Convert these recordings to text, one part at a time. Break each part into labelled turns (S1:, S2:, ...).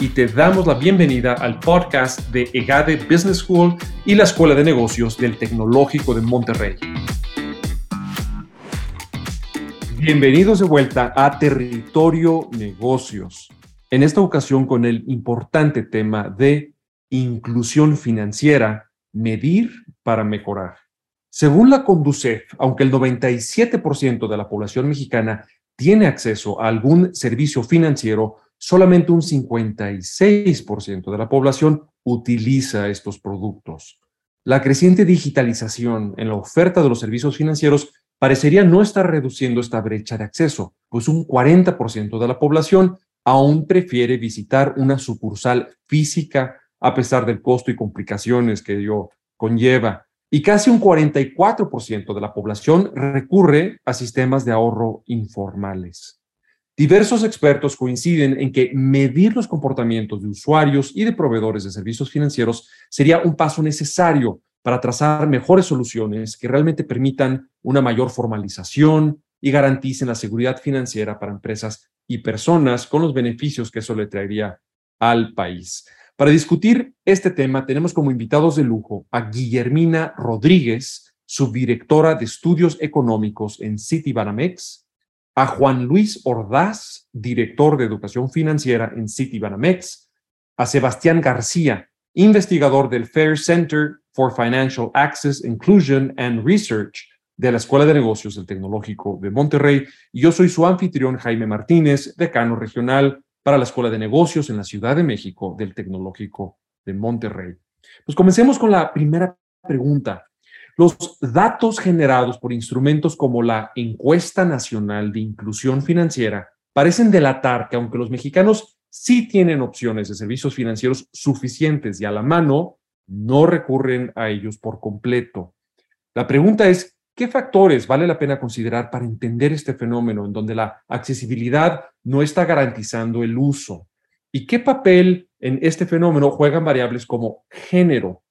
S1: y te damos la bienvenida al podcast de EGADE Business School y la Escuela de Negocios del Tecnológico de Monterrey. Bienvenidos de vuelta a Territorio Negocios. En esta ocasión con el importante tema de inclusión financiera, medir para mejorar. Según la Conducef, aunque el 97% de la población mexicana tiene acceso a algún servicio financiero, solamente un 56% de la población utiliza estos productos. La creciente digitalización en la oferta de los servicios financieros parecería no estar reduciendo esta brecha de acceso, pues un 40% de la población aún prefiere visitar una sucursal física a pesar del costo y complicaciones que ello conlleva. Y casi un 44% de la población recurre a sistemas de ahorro informales. Diversos expertos coinciden en que medir los comportamientos de usuarios y de proveedores de servicios financieros sería un paso necesario para trazar mejores soluciones que realmente permitan una mayor formalización y garanticen la seguridad financiera para empresas y personas con los beneficios que eso le traería al país. Para discutir este tema tenemos como invitados de lujo a Guillermina Rodríguez, subdirectora de estudios económicos en Citibanamex, a Juan Luis Ordaz, director de educación financiera en Citibanamex, a Sebastián García, investigador del Fair Center for Financial Access, Inclusion and Research de la Escuela de Negocios del Tecnológico de Monterrey. Y yo soy su anfitrión, Jaime Martínez, decano regional para la Escuela de Negocios en la Ciudad de México del Tecnológico de Monterrey. Pues comencemos con la primera pregunta. Los datos generados por instrumentos como la Encuesta Nacional de Inclusión Financiera parecen delatar que aunque los mexicanos sí tienen opciones de servicios financieros suficientes y a la mano, no recurren a ellos por completo. La pregunta es, ¿qué factores vale la pena considerar para entender este fenómeno en donde la accesibilidad no está garantizando el uso? ¿Y qué papel en este fenómeno juegan variables como género,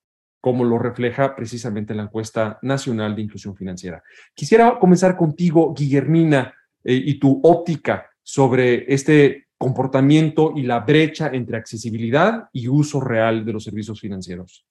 S1: como lo refleja precisamente la encuesta nacional de inclusión financiera. Quisiera comenzar contigo, Guillermina, eh, y tu óptica sobre este comportamiento y la brecha entre accesibilidad y uso real de los servicios financieros.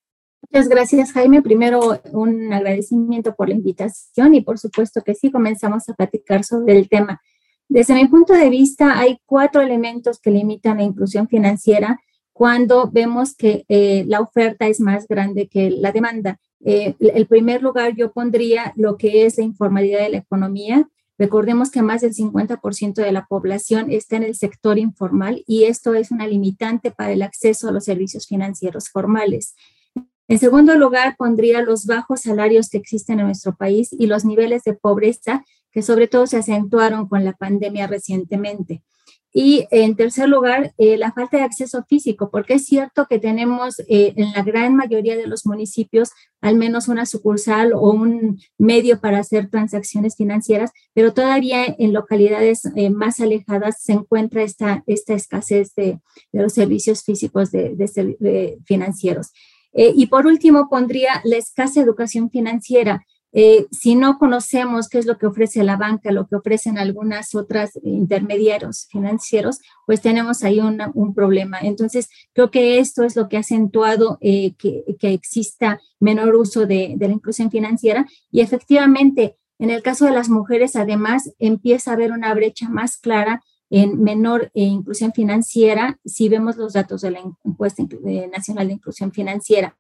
S2: Muchas gracias, Jaime. Primero, un agradecimiento por la invitación y por supuesto que sí, comenzamos a platicar sobre el tema. Desde mi punto de vista, hay cuatro elementos que limitan la inclusión financiera cuando vemos que eh, la oferta es más grande que la demanda. Eh, el primer lugar yo pondría lo que es la informalidad de la economía. Recordemos que más del 50% de la población está en el sector informal y esto es una limitante para el acceso a los servicios financieros formales. En segundo lugar, pondría los bajos salarios que existen en nuestro país y los niveles de pobreza que sobre todo se acentuaron con la pandemia recientemente. Y en tercer lugar, eh, la falta de acceso físico, porque es cierto que tenemos eh, en la gran mayoría de los municipios al menos una sucursal o un medio para hacer transacciones financieras, pero todavía en localidades eh, más alejadas se encuentra esta, esta escasez de, los servicios físicos de, de financieros. y por último, pondría la escasa educación financiera. Eh, si no conocemos qué es lo que ofrece la banca, lo que ofrecen algunas otras intermediarios financieros, pues tenemos ahí un problema. Entonces, creo que esto es lo que ha acentuado eh, que, exista menor uso de, la inclusión financiera y efectivamente, en el caso de las mujeres, además, empieza a haber una brecha más clara en menor eh, inclusión financiera si vemos los datos de la encuesta nacional de inclusión financiera.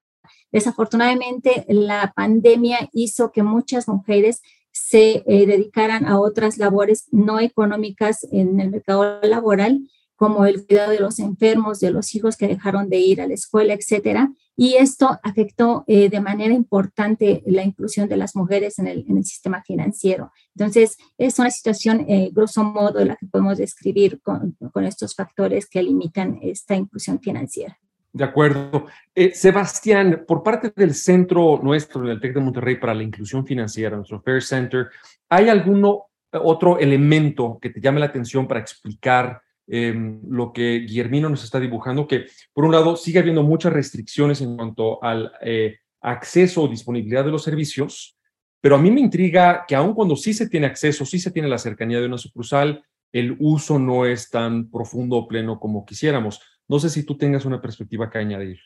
S2: Desafortunadamente, la pandemia hizo que muchas mujeres se eh, dedicaran a otras labores no económicas en el mercado laboral, como el cuidado de los enfermos, de los hijos que dejaron de ir a la escuela, etcétera. Y esto afectó eh, de manera importante la inclusión de las mujeres en el, sistema financiero. Entonces, es una situación, eh, grosso modo, la que podemos describir con, con estos factores que limitan esta inclusión financiera.
S1: De acuerdo. Eh, Sebastián, por parte del centro nuestro, del TEC de Monterrey para la inclusión financiera, nuestro Fair Center, ¿hay alguno otro elemento que te llame la atención para explicar em, lo que Guillermino nos está dibujando? Que por un lado sigue habiendo muchas restricciones en cuanto al eh, acceso o disponibilidad de los servicios, pero a mí me intriga que aun cuando sí se tiene acceso, sí se tiene la cercanía de una sucursal, el uso no es tan profundo o pleno como quisiéramos. No sé si tú tengas una perspectiva que añadir.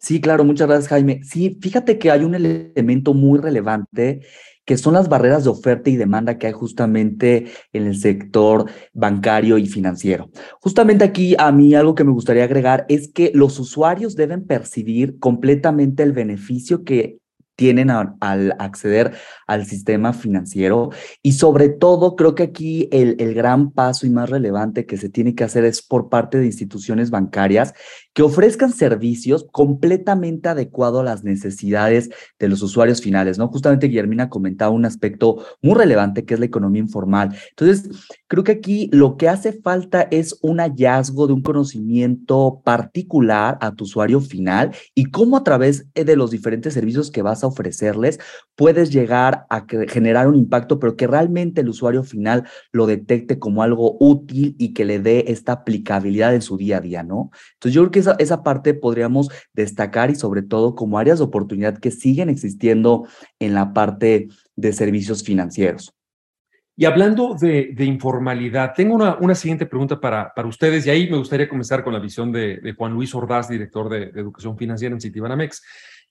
S3: Sí, claro, muchas gracias, Jaime. Sí, fíjate que hay un elemento muy relevante que son las barreras de oferta y demanda que hay justamente en el sector bancario y financiero. Justamente aquí a mí algo que me gustaría agregar es que los usuarios deben percibir completamente el beneficio que tienen al acceder al sistema financiero. Y sobre todo, creo que aquí el, el gran paso y más relevante que se tiene que hacer es por parte de instituciones bancarias que ofrezcan servicios completamente adecuados a las necesidades de los usuarios finales, ¿no? Justamente Guillermina comentaba un aspecto muy relevante que es la economía informal. Entonces, creo que aquí lo que hace falta es un hallazgo de un conocimiento particular a tu usuario final y cómo a través de los diferentes servicios que vas a ofrecerles puedes llegar a generar un impacto, pero que realmente el usuario final lo detecte como algo útil y que le dé esta aplicabilidad en su día a día, ¿no? Entonces yo creo que esa, esa parte podríamos destacar y sobre todo como áreas de oportunidad que siguen existiendo en la parte de servicios financieros.
S1: Y hablando de, informalidad, tengo una, una siguiente pregunta para, para, ustedes y ahí me gustaría comenzar con la visión de, Juan Luis Ordaz, director de, Educación Financiera en Citibanamex.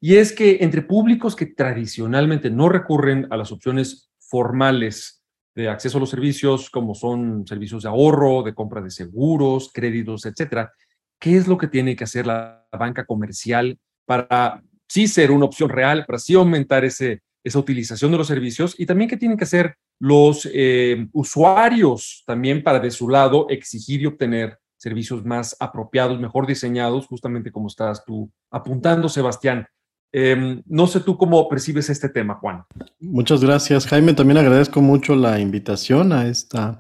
S1: Y es que entre públicos que tradicionalmente no recurren a las opciones formales de acceso a los servicios, como son servicios de ahorro, de compra de seguros, créditos, etcétera, ¿qué es lo que tiene que hacer la banca comercial para sí ser una opción real, para sí aumentar ese, esa utilización de los servicios y también qué tienen que hacer los eh, usuarios también para de su lado exigir y obtener servicios más apropiados, mejor diseñados, justamente como estás tú apuntando, Sebastián. Em, no sé tú cómo percibes este tema, Juan.
S4: Muchas gracias, Jaime. También agradezco mucho la invitación a esta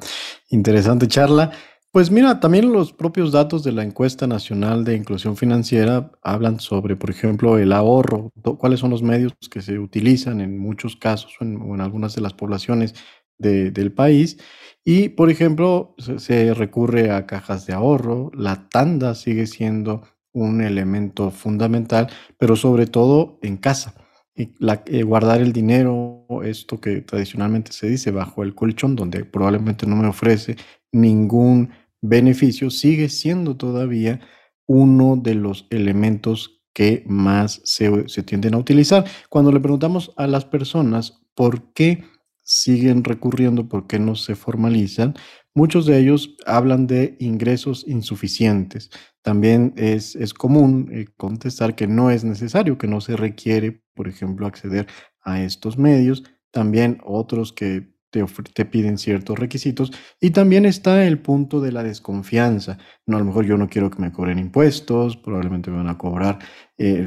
S4: interesante charla. Pues mira, también los propios datos de la encuesta nacional de inclusión financiera hablan sobre, por ejemplo, el ahorro, cuáles son los medios que se utilizan en muchos casos o en, algunas de las poblaciones del país. Y, por ejemplo, se recurre a cajas de ahorro, la tanda sigue siendo un elemento fundamental, pero sobre todo en casa. Y eh, guardar el dinero, esto que tradicionalmente se dice bajo el colchón, donde probablemente no me ofrece ningún beneficio, sigue siendo todavía uno de los elementos que más se, tienden a utilizar. Cuando le preguntamos a las personas por qué siguen recurriendo, por qué no se formalizan, Muchos de ellos hablan de ingresos insuficientes. También es, es común eh, contestar que no es necesario, que no se requiere, por ejemplo, acceder a estos medios. También otros que te, piden ciertos requisitos. Y también está el punto de la desconfianza. No, a lo mejor yo no quiero que me cobren impuestos, probablemente me van a cobrar eh,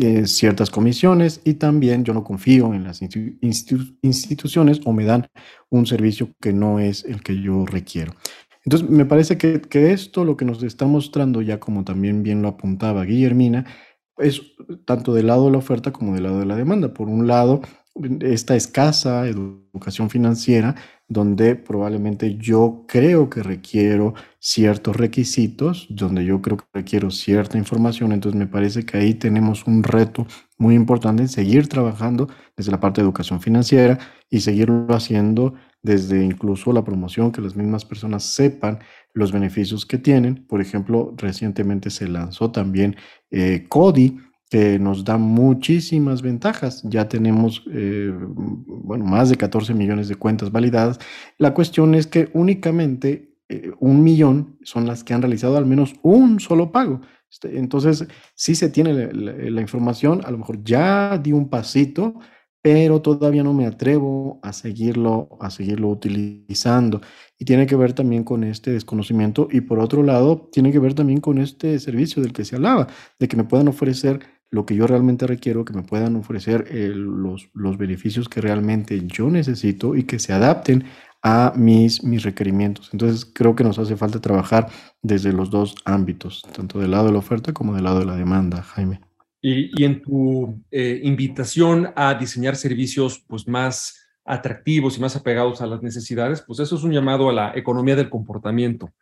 S4: eh, ciertas comisiones y también yo no confío en las instituciones o me dan un servicio que no es el que yo requiero. Entonces, me parece que, que esto lo que nos está mostrando, ya como también bien lo apuntaba Guillermina, es tanto del lado de la oferta como del lado de la demanda. Por un lado, esta escasa educación financiera, donde probablemente yo creo que requiero ciertos requisitos, donde yo creo que requiero cierta información, entonces me parece que ahí tenemos un reto muy importante en seguir trabajando desde la parte de educación financiera y seguirlo haciendo desde incluso la promoción, que las mismas personas sepan los beneficios que tienen. Por ejemplo, recientemente se lanzó también eh, CODI, que nos da muchísimas ventajas. Ya tenemos, eh, bueno, más de 14 millones de cuentas validadas. La cuestión es que únicamente eh, un millón son las que han realizado al menos un solo pago. Este, entonces, si se tiene la, información, a lo mejor ya di un pasito, pero todavía no me atrevo a seguirlo, a seguirlo utilizando. Y tiene que ver también con este desconocimiento y por otro lado, tiene que ver también con este servicio del que se hablaba, de que me puedan ofrecer lo que yo realmente requiero, que me puedan ofrecer los, los beneficios que realmente yo necesito y que se adapten a mis, mis requerimientos. Entonces creo que nos hace falta trabajar desde los dos ámbitos, tanto del lado de la oferta como del lado de la demanda, Jaime.
S1: Y, en tu eh, invitación a diseñar servicios pues, más atractivos y más apegados a las necesidades, pues eso es un llamado a la economía del comportamiento,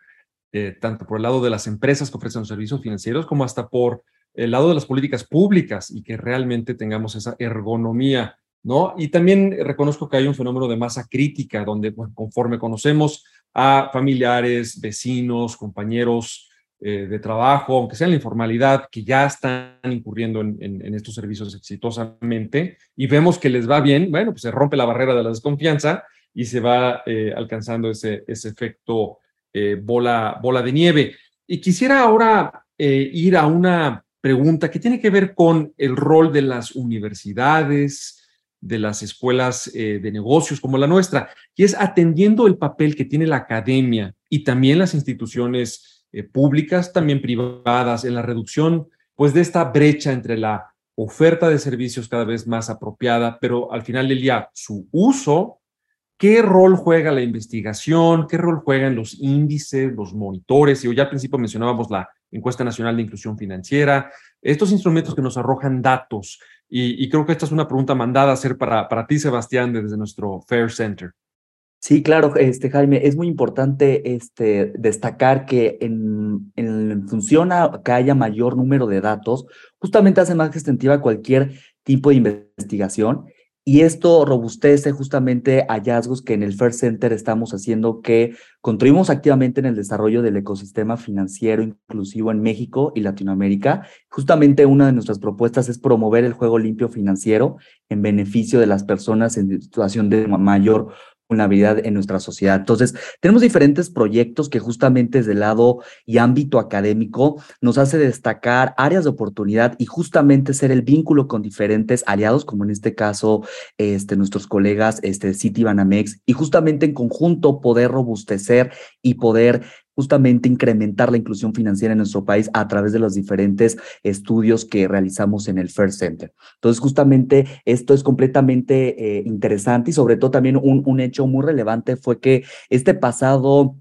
S1: eh, tanto por el lado de las empresas que ofrecen los servicios financieros como hasta por el lado de las políticas públicas y que realmente tengamos esa ergonomía, ¿no? Y también reconozco que hay un fenómeno de masa crítica donde conforme conocemos a familiares, vecinos, compañeros eh, de trabajo, aunque sea en la informalidad, que ya están incurriendo en, estos servicios exitosamente y vemos que les va bien, bueno, pues se rompe la barrera de la desconfianza y se va eh, alcanzando ese, ese efecto eh, bola, bola de nieve. Y quisiera ahora ir a una pregunta que tiene que ver con el rol de las universidades, de las escuelas de negocios como la nuestra, y es atendiendo el papel que tiene la academia y también las instituciones eh, públicas, también privadas, en la reducción pues de esta brecha entre la oferta de servicios cada vez más apropiada, pero al final del día su uso, qué rol juega la investigación, qué rol juegan los índices, los monitores, y ya al principio mencionábamos la encuesta nacional de inclusión financiera, estos instrumentos que nos arrojan datos, y, creo que esta es una pregunta mandada a hacer para, para ti, Sebastián, desde nuestro Fair Center.
S3: Sí, claro, este, Jaime, es muy importante este, destacar que en, en función que haya mayor número de datos, justamente hace más extensiva cualquier tipo de investigación y esto robustece justamente hallazgos que en el Fair Center estamos haciendo que contribuimos activamente en el desarrollo del ecosistema financiero inclusivo en México y Latinoamérica. Justamente una de nuestras propuestas es promover el juego limpio financiero en beneficio de las personas en situación de mayor vulnerabilidad en nuestra sociedad. Entonces, tenemos diferentes proyectos que justamente desde el lado y ámbito académico nos hace destacar áreas de oportunidad y justamente ser el vínculo con diferentes aliados, como en este caso, este, nuestros colegas este, City Banamex, y justamente en conjunto poder robustecer y poder justamente incrementar la inclusión financiera en nuestro país a través de los diferentes estudios que realizamos en el First Center. Entonces, justamente esto es completamente eh, interesante y sobre todo también un, un hecho muy relevante fue que este pasado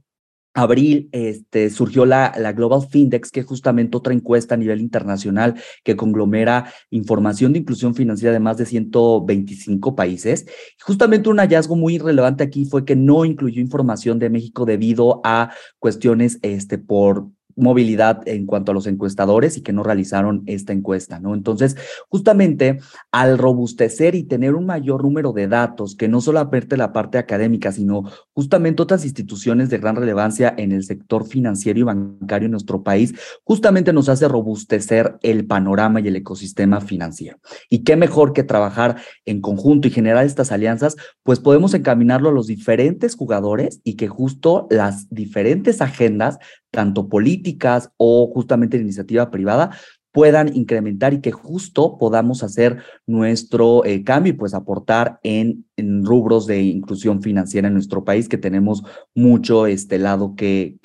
S3: abril este, surgió la, la Global Findex, que es justamente otra encuesta a nivel internacional que conglomera información de inclusión financiera de más de 125 países. Justamente un hallazgo muy relevante aquí fue que no incluyó información de México debido a cuestiones este, por movilidad en cuanto a los encuestadores y que no realizaron esta encuesta, ¿no? Entonces, justamente al robustecer y tener un mayor número de datos, que no solamente la parte académica, sino justamente otras instituciones de gran relevancia en el sector financiero y bancario en nuestro país, justamente nos hace robustecer el panorama y el ecosistema financiero. Y qué mejor que trabajar en conjunto y generar estas alianzas, pues podemos encaminarlo a los diferentes jugadores y que justo las diferentes agendas tanto políticas o justamente la iniciativa privada, puedan incrementar y que justo podamos hacer nuestro eh, cambio y pues aportar en, rubros de inclusión financiera en nuestro país que tenemos mucho este lado que,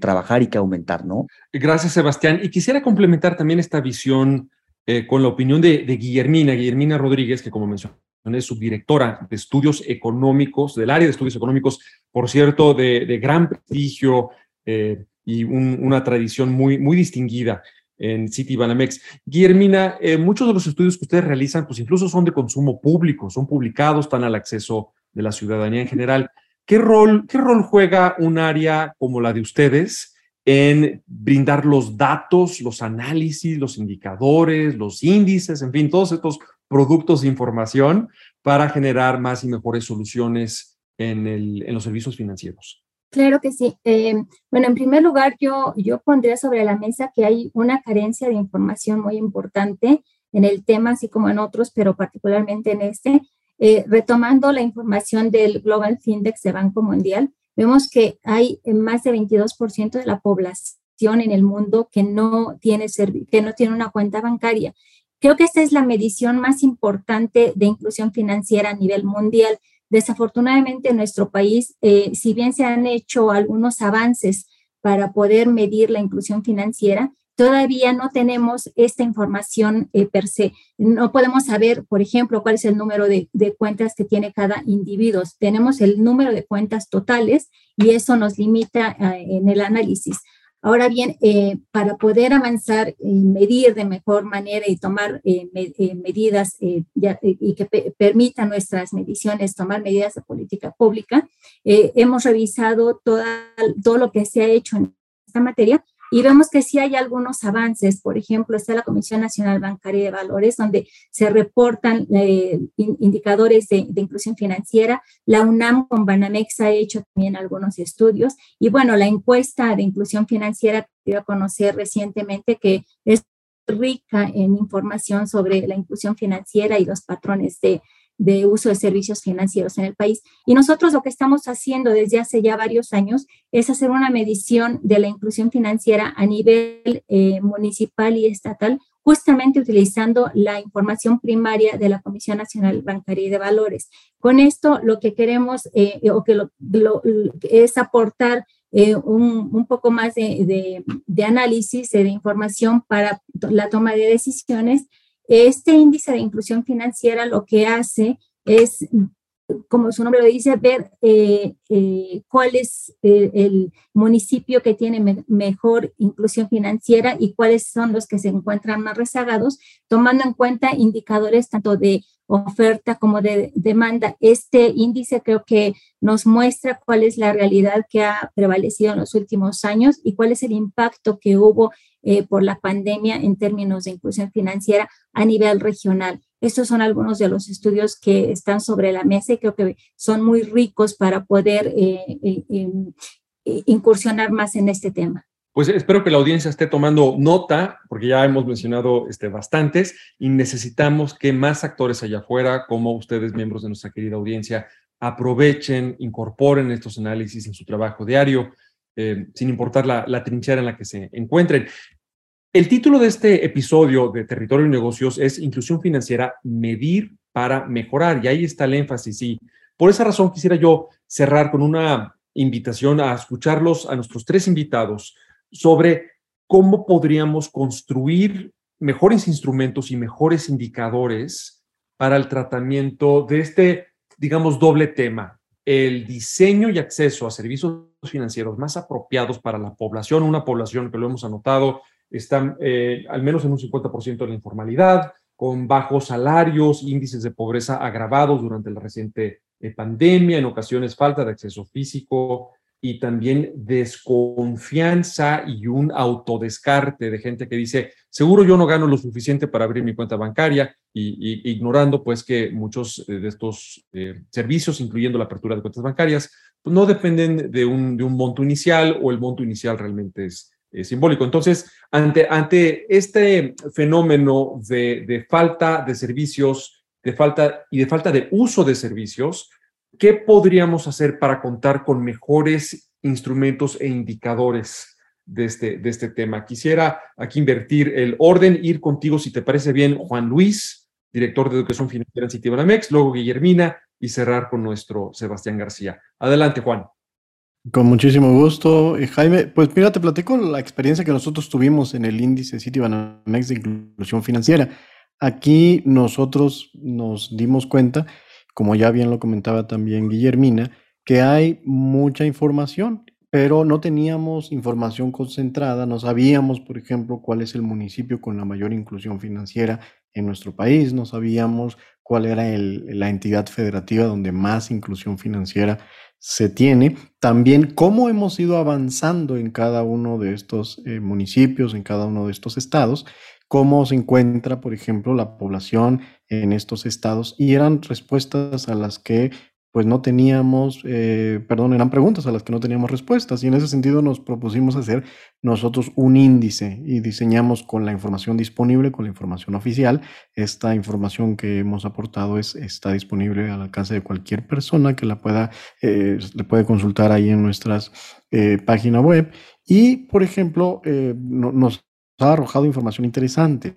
S3: trabajar y que aumentar, ¿no?
S1: Gracias, Sebastián. Y quisiera complementar también esta visión eh, con la opinión de, de, Guillermina, Guillermina Rodríguez, que como mencioné es subdirectora de estudios económicos, del área de estudios económicos, por cierto, de, de gran prestigio, eh, y una tradición muy, muy distinguida en City Banamex. Guillermina, eh, muchos de los estudios que ustedes realizan, pues incluso son de consumo público, son publicados, están al acceso de la ciudadanía en general. ¿Qué rol, qué rol juega un área como la de ustedes en brindar los datos, los análisis, los indicadores, los índices, en fin, todos estos productos de información para generar más y mejores soluciones en, el, en los servicios financieros?
S2: Claro que sí. Eh, bueno, en primer lugar, yo, yo pondría sobre la mesa que hay una carencia de información muy importante en el tema, así como en otros, pero particularmente en este. Eh, retomando la información del Global Findex de Banco Mundial, vemos que hay más de 22% de la población en el mundo que no tiene, que no tiene una cuenta bancaria. Creo que esta es la medición más importante de inclusión financiera a nivel mundial Desafortunadamente en nuestro país, eh, si bien se han hecho algunos avances para poder medir la inclusión financiera, todavía no tenemos esta información eh, per se. No podemos saber, por ejemplo, cuál es el número de, cuentas que tiene cada individuo. Tenemos el número de cuentas totales y eso nos limita eh, en el análisis. Ahora bien, eh, para poder avanzar y medir de mejor manera y tomar medidas y que permitan nuestras mediciones, tomar medidas de política pública, hemos revisado todo lo que se ha hecho en esta materia y vemos que sí hay algunos avances, por ejemplo, está la Comisión Nacional Bancaria de Valores, donde se reportan eh, indicadores de, inclusión financiera. La UNAM con Banamex ha hecho también algunos estudios. Y bueno, la encuesta de inclusión financiera dio a conocer recientemente que es rica en información sobre la inclusión financiera y los patrones de, de uso de servicios financieros en el país. Y nosotros lo que estamos haciendo desde hace ya varios años es hacer una medición de la inclusión financiera a nivel eh, municipal y estatal, justamente utilizando la información primaria de la Comisión Nacional Bancaria y de Valores. Con esto lo que queremos eh, o que es aportar eh, un, un, poco más de, de, de análisis, de información para la toma de decisiones este índice de inclusión financiera lo que hace es, como su nombre lo dice, ver eh, eh, cuál es eh, el, municipio que tiene mejor inclusión financiera y cuáles son los que se encuentran más rezagados, tomando en cuenta indicadores tanto de oferta como de demanda. Este índice creo que nos muestra cuál es la realidad que ha prevalecido en los últimos años y cuál es el impacto que hubo eh, por la pandemia en términos de inclusión financiera a nivel regional. Estos son algunos de los estudios que están sobre la mesa y creo que son muy ricos para poder eh, eh, incursionar más en este tema.
S1: Pues espero que la audiencia esté tomando nota, porque ya hemos mencionado este, bastantes y necesitamos que más actores allá afuera, como ustedes, miembros de nuestra querida audiencia, aprovechen, incorporen estos análisis en su trabajo diario, eh, sin importar la, la, trinchera en la que se encuentren. El título de este episodio de Territorio y Negocios es Inclusión Financiera, medir para mejorar, y ahí está el énfasis. Y por esa razón quisiera yo cerrar con una invitación a escucharlos a nuestros tres invitados sobre cómo podríamos construir mejores instrumentos y mejores indicadores para el tratamiento de este, digamos, doble tema, el diseño y acceso a servicios financieros más apropiados para la población, una población que lo hemos anotado, está eh, al menos en un 50% de la informalidad, con bajos salarios, índices de pobreza agravados durante la reciente eh, pandemia, en ocasiones falta de acceso físico, y también desconfianza y un autodescarte de gente que dice, seguro yo no gano lo suficiente para abrir mi cuenta bancaria, y, ignorando pues que muchos eh, de estos eh, servicios, incluyendo la apertura de cuentas bancarias, pues no dependen de un, de un monto inicial o el monto inicial realmente es, simbólico. Entonces, ante, ante este fenómeno de, de falta de servicios, de falta y de falta de uso de servicios, ¿qué podríamos hacer para contar con mejores instrumentos e indicadores de este, de este tema? Quisiera aquí invertir el orden, ir contigo, si te parece bien, Juan Luis, director de Educación Financiera en Citibanamex, luego Guillermina y cerrar con nuestro Sebastián García. Adelante, Juan.
S4: Con muchísimo gusto, eh, Jaime. Pues mira, te platico la experiencia que nosotros tuvimos en el índice Citibanamex de inclusión financiera. Aquí nosotros nos dimos cuenta como ya bien lo comentaba también Guillermina, que hay mucha información, pero no teníamos información concentrada, no sabíamos, por ejemplo, cuál es el municipio con la mayor inclusión financiera en nuestro país, no sabíamos cuál era la entidad federativa donde más inclusión financiera se tiene, también cómo hemos ido avanzando en cada uno de estos eh, municipios, en cada uno de estos estados, cómo se encuentra, por ejemplo, la población en estos estados y eran respuestas a las que pues no teníamos, eh, perdón, eran preguntas a las que no teníamos respuestas y en ese sentido nos propusimos hacer nosotros un índice y diseñamos con la información disponible, con la información oficial. Esta información que hemos aportado es, está disponible al alcance de cualquier persona que la pueda, eh, le puede consultar ahí en nuestras eh, página web y, por ejemplo, nos ha arrojado información interesante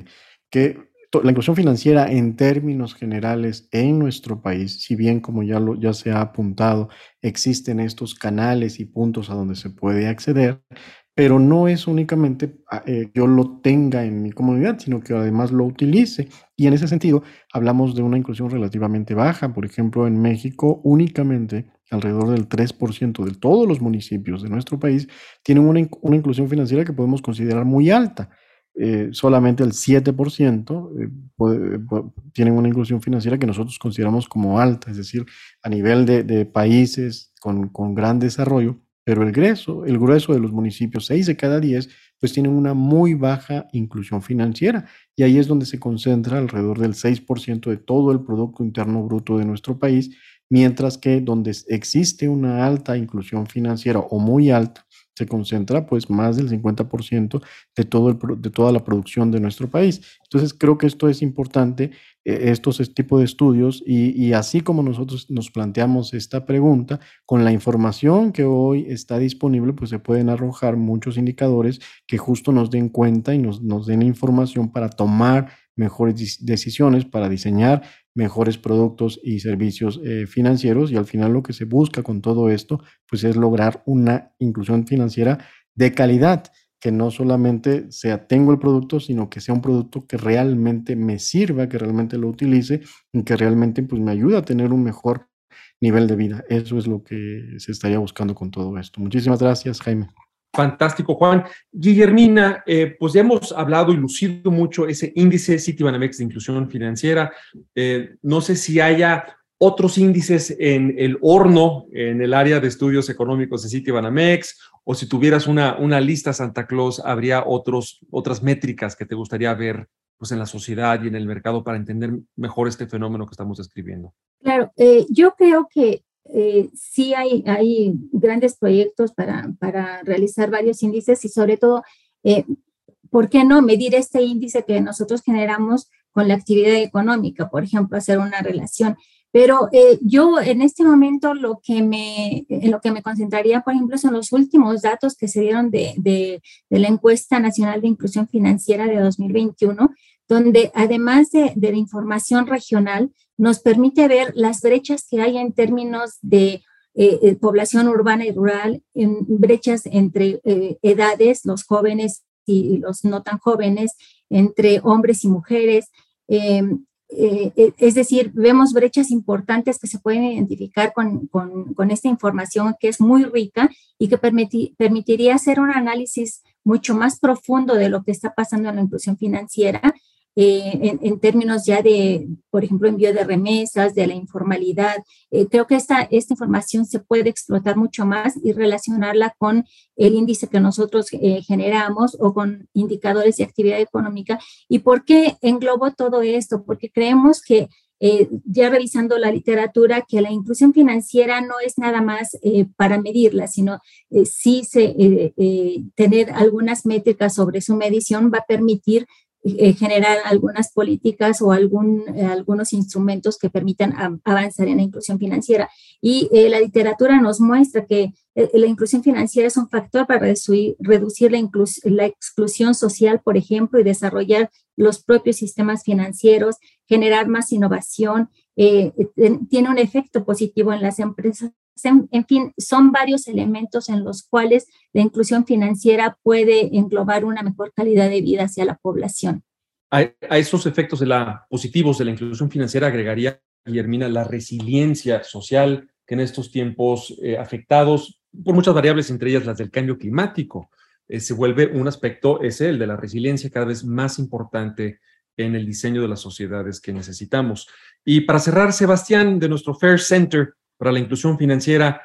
S4: que la inclusión financiera en términos generales en nuestro país, si bien como ya, ya se ha apuntado, existen estos canales y puntos a donde se puede acceder, pero no es únicamente ah, eh, yo lo tenga en mi comunidad, sino que además lo utilice. Y en ese sentido, hablamos de una inclusión relativamente baja. Por ejemplo, en México, únicamente alrededor del 3% de todos los municipios de nuestro país tienen una, una inclusión financiera que podemos considerar muy alta. Eh, solamente el 7% eh, tienen una inclusión financiera que nosotros consideramos como alta, es decir, a nivel de, de países con, con gran desarrollo, pero el grueso, el grueso de los municipios, 6 de cada 10, pues tienen una muy baja inclusión financiera. Y ahí es donde se concentra alrededor del 6% de todo el Producto Interno Bruto de nuestro país, mientras que donde existe una alta inclusión financiera o muy alta, se concentra pues más del 50% de, todo de toda la producción de nuestro país. Entonces creo que esto es importante, eh, estos tipos de estudios y, y, así como nosotros nos planteamos esta pregunta, con la información que hoy está disponible, pues se pueden arrojar muchos indicadores que justo nos den cuenta y nos, nos den información para tomar mejores decisiones, para diseñar mejores productos y servicios eh, financieros y al final lo que se busca con todo esto pues es lograr una inclusión financiera de calidad que no solamente sea tengo el producto sino que sea un producto que realmente me sirva que realmente lo utilice y que realmente pues me ayude a tener un mejor nivel de vida. Eso es lo que se estaría buscando con todo esto. Muchísimas gracias Jaime
S1: Fantástico, Juan. Guillermina, eh, pues ya hemos hablado y lucido mucho ese índice Citibanamex de inclusión financiera. Eh, no sé si haya otros índices en el horno, en el área de estudios económicos de Citibanamex, o si tuvieras una, una lista Santa Claus, habría otros, otras métricas que te gustaría ver pues, en la sociedad y en el mercado para entender mejor este fenómeno que estamos describiendo.
S2: Claro, eh, yo creo que eh, sí hay, hay grandes proyectos para, para, realizar varios índices y sobre todo, eh, ¿por qué no medir este índice que nosotros generamos con la actividad económica? Por ejemplo, hacer una relación. Pero eh, yo en este momento lo que me, en lo que me concentraría, por ejemplo, son los últimos datos que se dieron de, de, de la encuesta nacional de inclusión financiera de 2021, donde además de, de la información regional, nos permite ver las brechas que hay en términos de eh, eh, población urbana y rural, en brechas entre eh, edades, los jóvenes y los no tan jóvenes, entre hombres y mujeres. Em, es decir, vemos brechas importantes que se pueden identificar con, con, con esta información que es muy rica y que permitiría hacer un análisis mucho más profundo de lo que está pasando en la inclusión financiera eh, en, términos ya de, por ejemplo, envío de remesas, de la informalidad. Eh, creo que esta, esta información se puede explotar mucho más y relacionarla con el índice que nosotros eh, generamos o con indicadores de actividad económica. ¿Y por qué englobo todo esto? Porque creemos que ya revisando la literatura, que la inclusión financiera no es nada más para medirla, sino sí se, tener algunas métricas sobre su medición va a permitir eh, generar algunas políticas o algún, eh, algunos instrumentos que permitan avanzar en la inclusión financiera. Y eh, la literatura nos muestra que la inclusión financiera es un factor para reducir, reducir la, la, exclusión social, por ejemplo, y desarrollar los propios sistemas financieros, generar más innovación, tiene un efecto positivo en las empresas en, fin, son varios elementos en los cuales la inclusión financiera puede englobar una mejor calidad de vida hacia la población.
S1: A, esos efectos de la, positivos de la inclusión financiera agregaría, Guillermina, la resiliencia social que en estos tiempos eh, afectados por muchas variables, entre ellas las del cambio climático, eh, se vuelve un aspecto, ese, el de la resiliencia, cada vez más importante en el diseño de las sociedades que necesitamos. Y para cerrar, Sebastián, de nuestro Fair Center, para la inclusión financiera,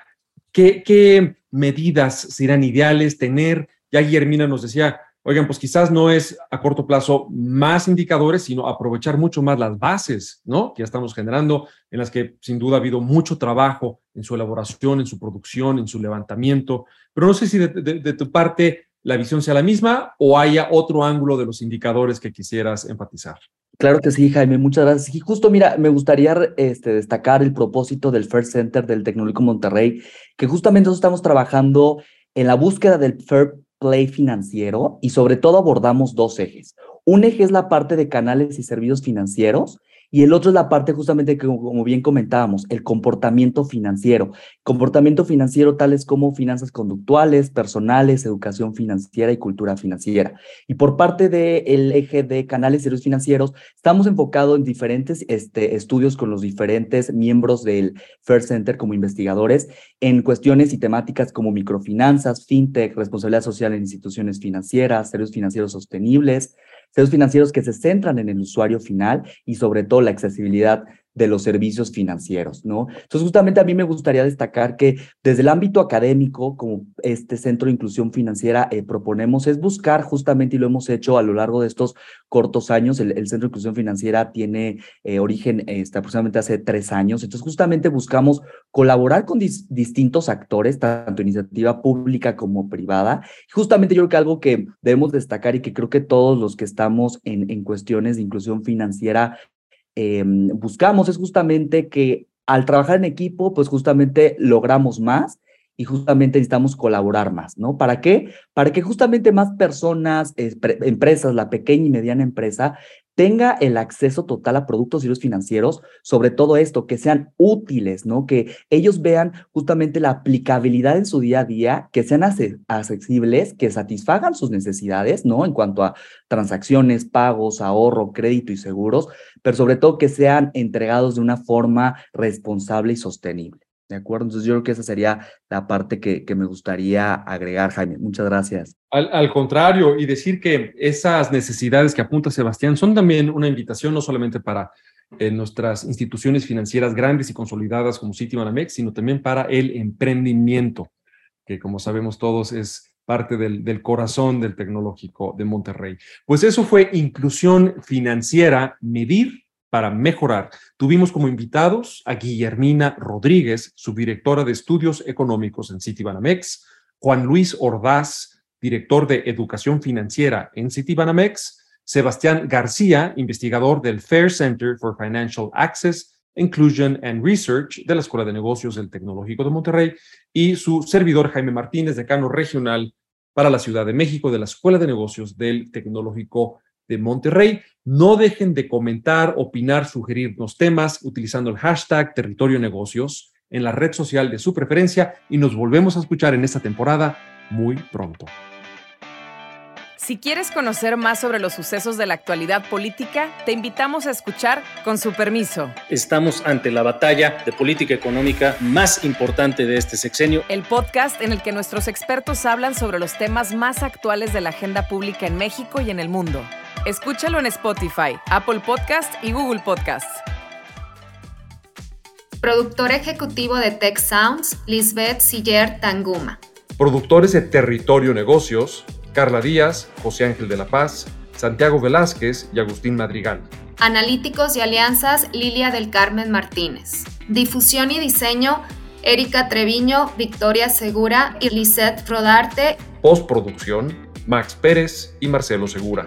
S1: ¿qué, medidas serán ideales tener? Ya Guillermina nos decía, oigan, pues quizás no es a corto plazo más indicadores, sino aprovechar mucho más las bases, ¿no? Que ya estamos generando, en las que sin duda ha habido mucho trabajo en su elaboración, en su producción, en su levantamiento. Pero no sé si de tu parte la visión sea la misma o haya otro ángulo de los indicadores que quisieras enfatizar.
S3: Claro que sí, Jaime, muchas gracias. Y justo, mira, me gustaría este, destacar el propósito del First Center del Tecnológico Monterrey, que justamente estamos trabajando en la búsqueda del fair play financiero y sobre todo abordamos dos ejes. Un eje es la parte de canales y servicios financieros Y el otro es la parte justamente que, como bien comentábamos, el comportamiento financiero. Comportamiento financiero tales como finanzas conductuales, personales, educación financiera y cultura financiera. Y por parte del eje de canales serios financieros, estamos enfocados en diferentes este, estudios con los diferentes miembros del Fair Center como investigadores en cuestiones y temáticas como microfinanzas, fintech, responsabilidad social en instituciones financieras, serios financieros sostenibles, servicios financieros que se centran en el usuario final y sobre todo la accesibilidad de los servicios financieros, ¿no? Entonces, justamente a mí me gustaría destacar que desde el ámbito académico, como este Centro de Inclusión Financiera eh, proponemos, es buscar justamente, y lo hemos hecho a lo largo de estos cortos años, el, Centro de Inclusión Financiera tiene eh, origen este, aproximadamente hace tres años, entonces justamente buscamos colaborar con distintos actores, tanto iniciativa pública como privada. Justamente yo creo que algo que debemos destacar y que creo que todos los que estamos en, en cuestiones de inclusión financiera Em, buscamos es justamente que al trabajar en equipo, pues justamente logramos más y justamente necesitamos colaborar más, ¿no? ¿Para qué? Para que justamente más personas, empresas, la pequeña y mediana empresa, tenga el acceso total a productos y los financieros, sobre todo esto, que sean útiles, ¿no? Que ellos vean justamente la aplicabilidad en su día a día, que sean accesibles, que satisfagan sus necesidades, ¿no? En cuanto a transacciones, pagos, ahorro, crédito y seguros, pero sobre todo que sean entregados de una forma responsable y sostenible. ¿De acuerdo? Entonces yo creo que esa sería la parte que, me gustaría agregar, Jaime. Muchas gracias.
S1: Al, contrario, y decir que esas necesidades que apunta Sebastián son también una invitación no solamente para eh, nuestras instituciones financieras grandes y consolidadas como Citibanamex, sino también para el emprendimiento, que como sabemos todos es parte del, del, corazón del tecnológico de Monterrey. Pues eso fue inclusión financiera, medir para mejorar. Tuvimos como invitados a Guillermina Rodríguez, subdirectora de estudios económicos en Citibanamex, Juan Luis Ordaz, director de educación financiera en Citibanamex, Sebastián García, investigador del Fair Center for Financial Access, Inclusion and Research de la Escuela de Negocios del Tecnológico de Monterrey, y su servidor Jaime Martínez, decano regional para la Ciudad de México de la Escuela de Negocios del Tecnológico de Monterrey. No dejen de comentar, opinar, sugerirnos temas utilizando el hashtag Territorio Negocios en la red social de su preferencia y nos volvemos a escuchar en esta temporada muy pronto.
S5: Si quieres conocer más sobre los sucesos de la actualidad política, te invitamos a escuchar Con su permiso.
S6: Estamos ante la batalla de política económica más importante de este sexenio.
S5: El podcast en el que nuestros expertos hablan sobre los temas más actuales de la agenda pública en México y en el mundo. Escúchalo en Spotify, Apple Podcast y Google Podcast.
S7: Productor ejecutivo de Tech Sounds, Lisbeth Siller Tanguma.
S1: Productores de Territorio Negocios, Carla Díaz, José Ángel de la Paz, Santiago Velázquez y Agustín Madrigal.
S7: Analíticos y alianzas, Lilia del Carmen Martínez. Difusión y diseño, Erika Treviño, Victoria Segura y Lisette Rodarte.
S1: Postproducción, Max Pérez y Marcelo Segura.